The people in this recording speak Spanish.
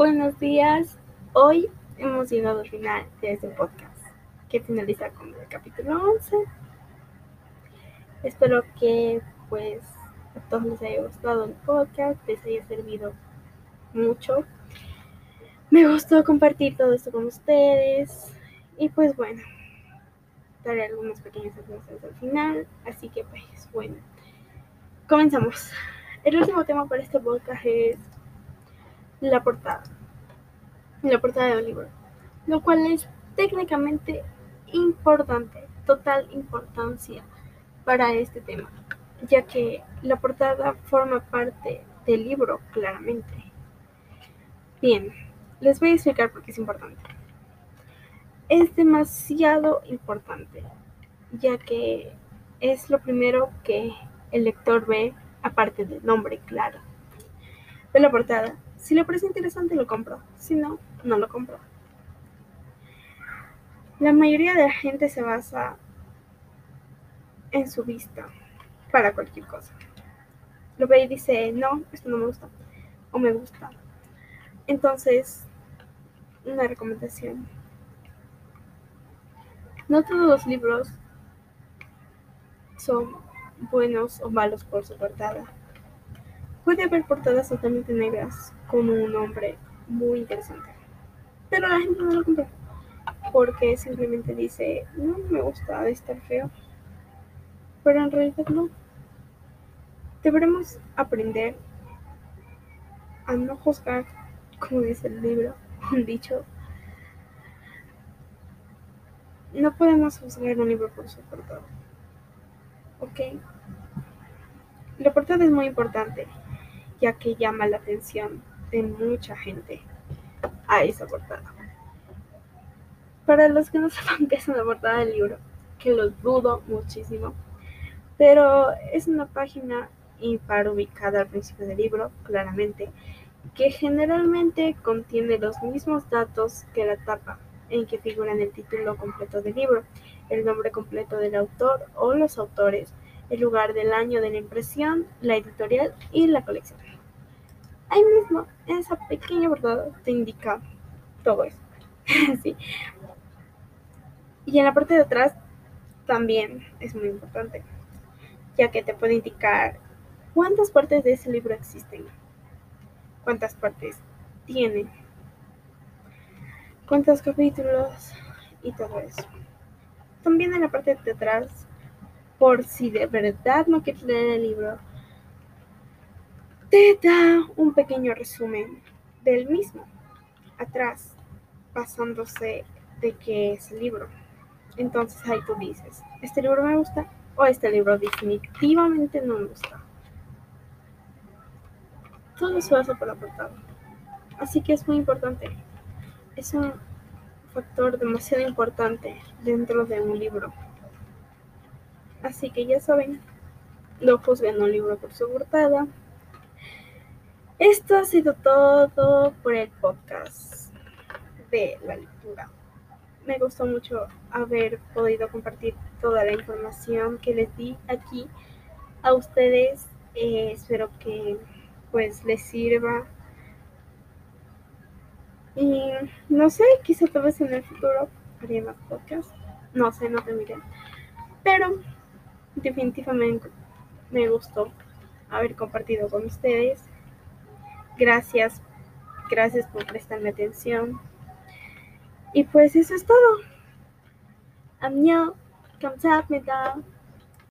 Buenos días. Hoy hemos llegado al final de este podcast, que finaliza con el capítulo 11. Espero que pues a todos les haya gustado el podcast, les haya servido mucho. Me gustó compartir todo esto con ustedes y pues bueno, daré algunas pequeñas aclaraciones al final, así que pues bueno, comenzamos. El último tema para este podcast es la portada. La portada del libro. Lo cual es técnicamente importante, total importancia para este tema, ya que la portada forma parte del libro claramente. Bien, les voy a explicar por qué es importante. Es demasiado importante, ya que es lo primero que el lector ve aparte del nombre, claro. De la portada. Si le parece interesante, lo compro. Si no, no lo compro. La mayoría de la gente se basa en su vista para cualquier cosa. Lo ve y dice, no, esto no me gusta. O me gusta. Entonces, una recomendación. No todos los libros son buenos o malos por su portada. Puede haber portadas totalmente negras con un nombre muy interesante, pero la gente no lo compra porque simplemente dice, no me gusta estar feo, pero en realidad no. Deberemos aprender a no juzgar, como dice el libro, un dicho. No podemos juzgar un libro por su portada. ¿ok? La portada es muy importante, ya que llama la atención de mucha gente a esa portada. Para los que no sepan qué es una portada del libro, que lo dudo muchísimo, pero es una página impar ubicada al principio del libro, claramente, que generalmente contiene los mismos datos que la tapa, en que figuran el título completo del libro, el nombre completo del autor o los autores, el lugar del año de la impresión, la editorial y la colección. Ahí mismo, en esa pequeña portada, te indica todo eso. sí. Y en la parte de atrás también es muy importante, ya que te puede indicar cuántas partes de ese libro existen, cuántas partes tiene, cuántos capítulos y todo eso. También en la parte de atrás por si de verdad no quieres leer el libro, te da un pequeño resumen del mismo, atrás, basándose de qué es el libro. Entonces ahí tú dices, ¿este libro me gusta? O este libro definitivamente no me gusta. Todo se basa por la portada. Así que es muy importante. Es un factor demasiado importante dentro de un libro. Así que ya saben, no juzguen un libro por su portada. Esto ha sido todo por el podcast de la lectura. Me gustó mucho haber podido compartir toda la información que les di aquí a ustedes. Eh, espero que pues les sirva. Y no sé, quizá tal vez en el futuro haría más podcast. No sé, no te miré. Pero definitivamente me gustó haber compartido con ustedes. Gracias, gracias por prestarme atención. Y pues eso es todo. 감사합니다.